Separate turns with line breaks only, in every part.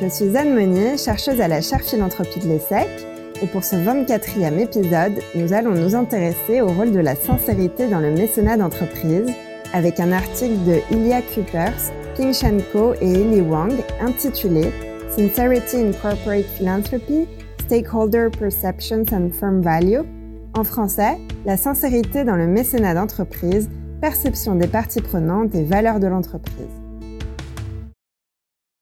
je suis Anne Monnier, chercheuse à la chaire philanthropie de l'ESSEC, et pour ce 24e épisode, nous allons nous intéresser au rôle de la sincérité dans le mécénat d'entreprise avec un article de Ilya Kupers, Ping et Eli Wang intitulé Sincerity in Corporate Philanthropy, Stakeholder Perceptions and Firm Value. En français, la sincérité dans le mécénat d'entreprise, perception des parties prenantes et valeurs de l'entreprise.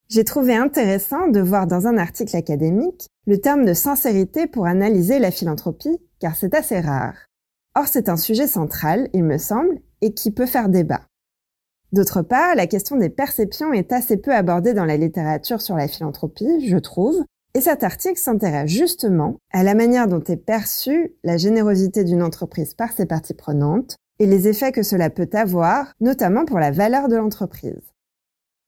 J'ai trouvé intéressant de voir dans un article académique le terme de sincérité pour analyser la philanthropie, car c'est assez rare. Or, c'est un sujet central, il me semble, et qui peut faire débat. D'autre part, la question des perceptions est assez peu abordée dans la littérature sur la philanthropie, je trouve, et cet article s'intéresse justement à la manière dont est perçue la générosité d'une entreprise par ses parties prenantes et les effets que cela peut avoir, notamment pour la valeur de l'entreprise.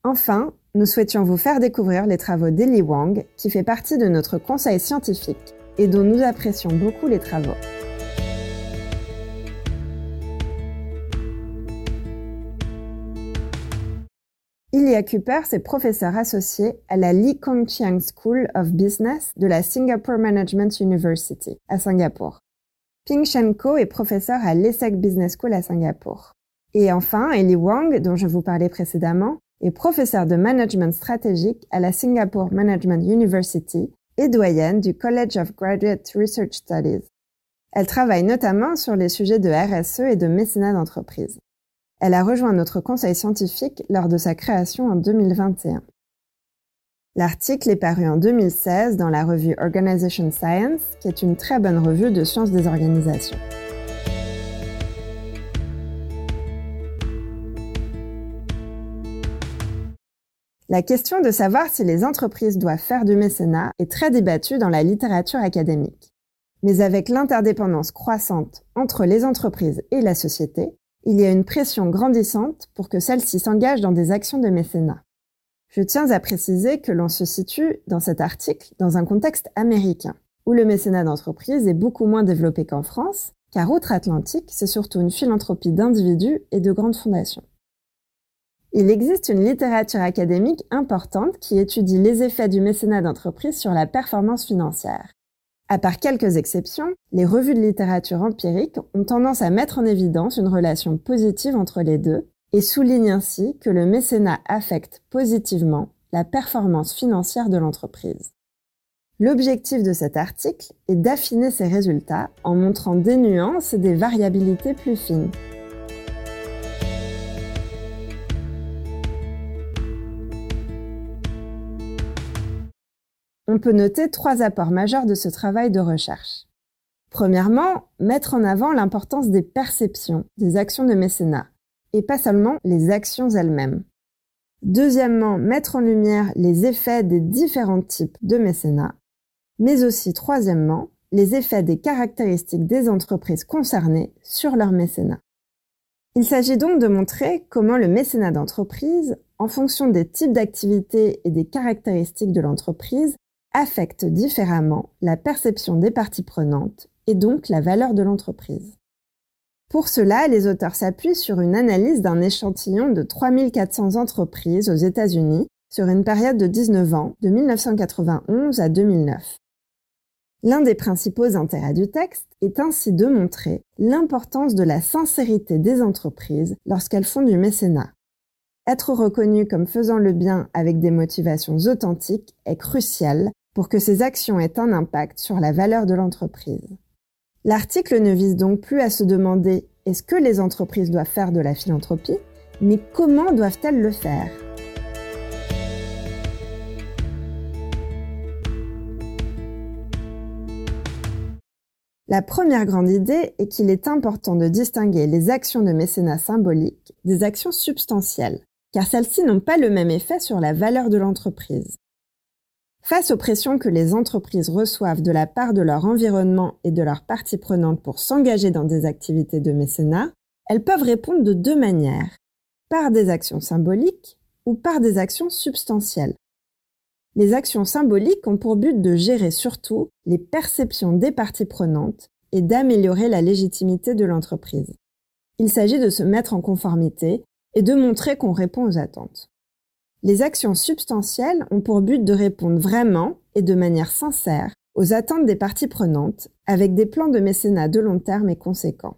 Enfin, nous souhaitions vous faire découvrir les travaux d'Eli Wang, qui fait partie de notre conseil scientifique et dont nous apprécions beaucoup les travaux. Ilya Cooper est professeur associé à la Lee Kong Chiang School of Business de la Singapore Management University à Singapour. Ping Shen Ko est professeur à l'ESSEC Business School à Singapour. Et enfin, Eli Wang, dont je vous parlais précédemment, est professeure de management stratégique à la Singapore Management University et doyenne du College of Graduate Research Studies. Elle travaille notamment sur les sujets de RSE et de mécénat d'entreprise. Elle a rejoint notre conseil scientifique lors de sa création en 2021. L'article est paru en 2016 dans la revue Organization Science, qui est une très bonne revue de sciences des organisations. La question de savoir si les entreprises doivent faire du mécénat est très débattue dans la littérature académique. Mais avec l'interdépendance croissante entre les entreprises et la société, il y a une pression grandissante pour que celles-ci s'engagent dans des actions de mécénat. Je tiens à préciser que l'on se situe dans cet article dans un contexte américain, où le mécénat d'entreprise est beaucoup moins développé qu'en France, car outre-Atlantique, c'est surtout une philanthropie d'individus et de grandes fondations. Il existe une littérature académique importante qui étudie les effets du mécénat d'entreprise sur la performance financière. À part quelques exceptions, les revues de littérature empirique ont tendance à mettre en évidence une relation positive entre les deux et soulignent ainsi que le mécénat affecte positivement la performance financière de l'entreprise. L'objectif de cet article est d'affiner ces résultats en montrant des nuances et des variabilités plus fines. On peut noter trois apports majeurs de ce travail de recherche. Premièrement, mettre en avant l'importance des perceptions des actions de mécénat, et pas seulement les actions elles-mêmes. Deuxièmement, mettre en lumière les effets des différents types de mécénat, mais aussi troisièmement, les effets des caractéristiques des entreprises concernées sur leur mécénat. Il s'agit donc de montrer comment le mécénat d'entreprise, en fonction des types d'activités et des caractéristiques de l'entreprise, affecte différemment la perception des parties prenantes et donc la valeur de l'entreprise. Pour cela, les auteurs s'appuient sur une analyse d'un échantillon de 3400 entreprises aux États-Unis sur une période de 19 ans, de 1991 à 2009. L'un des principaux intérêts du texte est ainsi de montrer l'importance de la sincérité des entreprises lorsqu'elles font du mécénat. Être reconnu comme faisant le bien avec des motivations authentiques est crucial pour que ces actions aient un impact sur la valeur de l'entreprise. L'article ne vise donc plus à se demander est-ce que les entreprises doivent faire de la philanthropie, mais comment doivent-elles le faire? La première grande idée est qu'il est important de distinguer les actions de mécénat symbolique des actions substantielles, car celles-ci n'ont pas le même effet sur la valeur de l'entreprise. Face aux pressions que les entreprises reçoivent de la part de leur environnement et de leurs parties prenantes pour s'engager dans des activités de mécénat, elles peuvent répondre de deux manières, par des actions symboliques ou par des actions substantielles. Les actions symboliques ont pour but de gérer surtout les perceptions des parties prenantes et d'améliorer la légitimité de l'entreprise. Il s'agit de se mettre en conformité et de montrer qu'on répond aux attentes. Les actions substantielles ont pour but de répondre vraiment et de manière sincère aux attentes des parties prenantes avec des plans de mécénat de long terme et conséquents.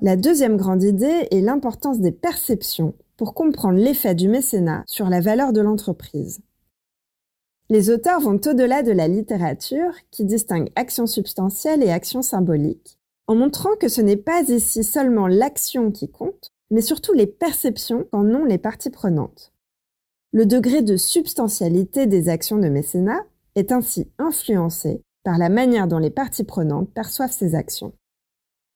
La deuxième grande idée est l'importance des perceptions pour comprendre l'effet du mécénat sur la valeur de l'entreprise. Les auteurs vont au-delà de la littérature qui distingue action substantielle et action symbolique en montrant que ce n'est pas ici seulement l'action qui compte, mais surtout les perceptions qu'en ont les parties prenantes. Le degré de substantialité des actions de mécénat est ainsi influencé par la manière dont les parties prenantes perçoivent ces actions.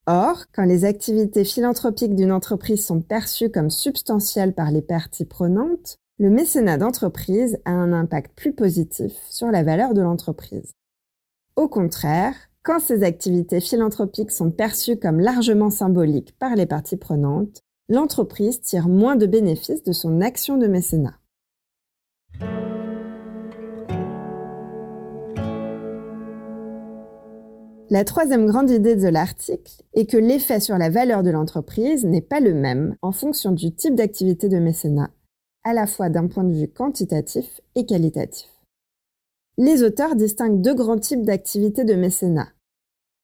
Or, quand les activités philanthropiques d'une entreprise sont perçues comme substantielles par les parties prenantes, le mécénat d'entreprise a un impact plus positif sur la valeur de l'entreprise. Au contraire, quand ces activités philanthropiques sont perçues comme largement symboliques par les parties prenantes, l'entreprise tire moins de bénéfices de son action de mécénat. La troisième grande idée de l'article est que l'effet sur la valeur de l'entreprise n'est pas le même en fonction du type d'activité de mécénat, à la fois d'un point de vue quantitatif et qualitatif. Les auteurs distinguent deux grands types d'activités de mécénat.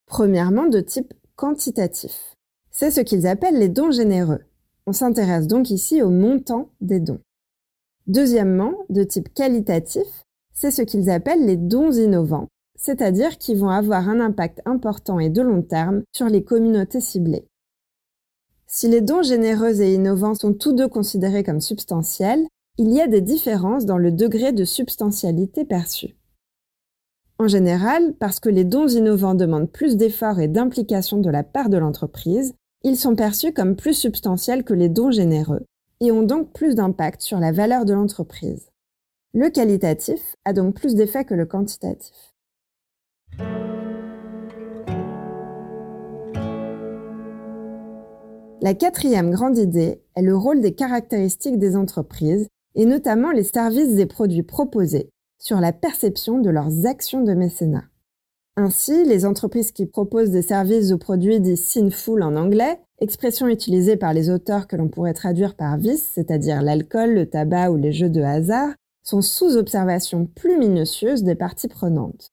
Premièrement, de type quantitatif. C'est ce qu'ils appellent les dons généreux. On s'intéresse donc ici au montant des dons. Deuxièmement, de type qualitatif, c'est ce qu'ils appellent les dons innovants, c'est-à-dire qui vont avoir un impact important et de long terme sur les communautés ciblées. Si les dons généreux et innovants sont tous deux considérés comme substantiels, il y a des différences dans le degré de substantialité perçue. En général, parce que les dons innovants demandent plus d'efforts et d'implication de la part de l'entreprise, ils sont perçus comme plus substantiels que les dons généreux et ont donc plus d'impact sur la valeur de l'entreprise. Le qualitatif a donc plus d'effet que le quantitatif. La quatrième grande idée est le rôle des caractéristiques des entreprises et notamment les services et produits proposés sur la perception de leurs actions de mécénat. Ainsi, les entreprises qui proposent des services ou produits dits sinful en anglais, expression utilisée par les auteurs que l'on pourrait traduire par vice, c'est-à-dire l'alcool, le tabac ou les jeux de hasard, sont sous observation plus minutieuse des parties prenantes.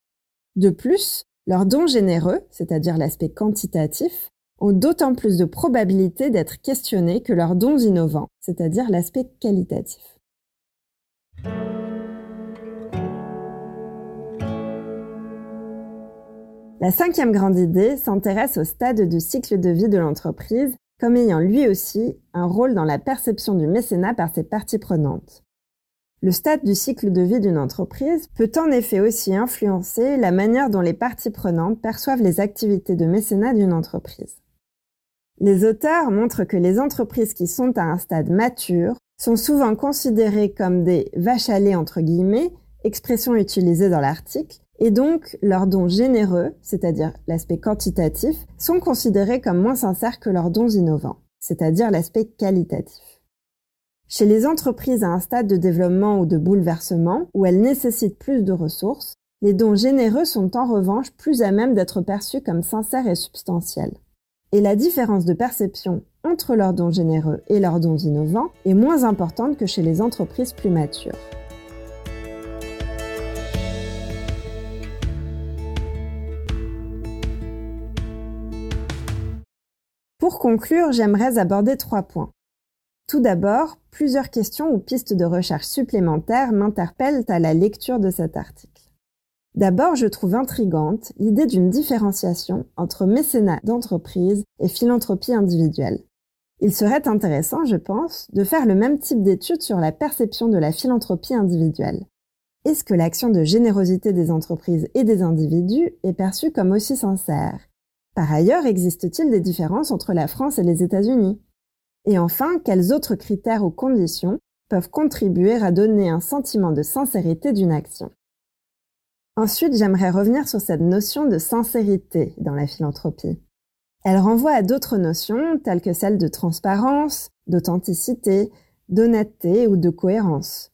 De plus, leurs dons généreux, c'est-à-dire l'aspect quantitatif, ont d'autant plus de probabilité d'être questionnés que leurs dons innovants, c'est-à-dire l'aspect qualitatif. La cinquième grande idée s'intéresse au stade du cycle de vie de l'entreprise comme ayant lui aussi un rôle dans la perception du mécénat par ses parties prenantes. Le stade du cycle de vie d'une entreprise peut en effet aussi influencer la manière dont les parties prenantes perçoivent les activités de mécénat d'une entreprise. Les auteurs montrent que les entreprises qui sont à un stade mature sont souvent considérées comme des vaches à lait entre guillemets, expression utilisée dans l'article, et donc, leurs dons généreux, c'est-à-dire l'aspect quantitatif, sont considérés comme moins sincères que leurs dons innovants, c'est-à-dire l'aspect qualitatif. Chez les entreprises à un stade de développement ou de bouleversement, où elles nécessitent plus de ressources, les dons généreux sont en revanche plus à même d'être perçus comme sincères et substantiels. Et la différence de perception entre leurs dons généreux et leurs dons innovants est moins importante que chez les entreprises plus matures. Pour conclure, j'aimerais aborder trois points. Tout d'abord, plusieurs questions ou pistes de recherche supplémentaires m'interpellent à la lecture de cet article. D'abord, je trouve intrigante l'idée d'une différenciation entre mécénat d'entreprise et philanthropie individuelle. Il serait intéressant, je pense, de faire le même type d'étude sur la perception de la philanthropie individuelle. Est-ce que l'action de générosité des entreprises et des individus est perçue comme aussi sincère? Par ailleurs, existe-t-il des différences entre la France et les États-Unis? Et enfin, quels autres critères ou conditions peuvent contribuer à donner un sentiment de sincérité d'une action? Ensuite, j'aimerais revenir sur cette notion de sincérité dans la philanthropie. Elle renvoie à d'autres notions telles que celles de transparence, d'authenticité, d'honnêteté ou de cohérence.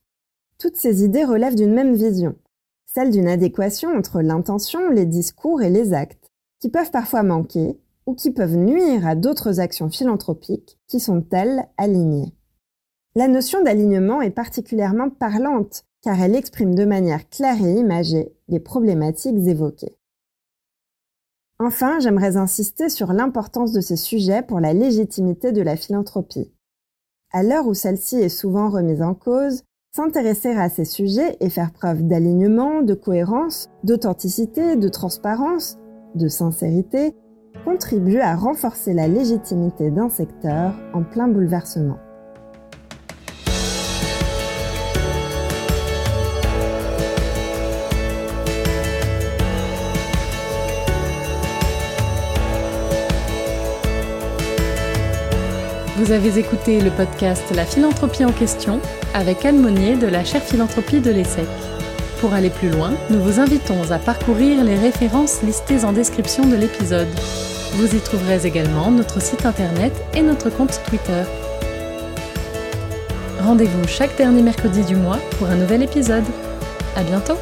Toutes ces idées relèvent d'une même vision, celle d'une adéquation entre l'intention, les discours et les actes, qui peuvent parfois manquer ou qui peuvent nuire à d'autres actions philanthropiques qui sont, elles, alignées. La notion d'alignement est particulièrement parlante car elle exprime de manière claire et imagée les problématiques évoquées. Enfin, j'aimerais insister sur l'importance de ces sujets pour la légitimité de la philanthropie. À l'heure où celle-ci est souvent remise en cause, s'intéresser à ces sujets et faire preuve d'alignement, de cohérence, d'authenticité, de transparence, de sincérité contribue à renforcer la légitimité d'un secteur en plein bouleversement.
Vous avez écouté le podcast La philanthropie en question avec Anne Monnier de la chaire philanthropie de l'ESSEC. Pour aller plus loin, nous vous invitons à parcourir les références listées en description de l'épisode. Vous y trouverez également notre site internet et notre compte Twitter. Rendez-vous chaque dernier mercredi du mois pour un nouvel épisode. À bientôt!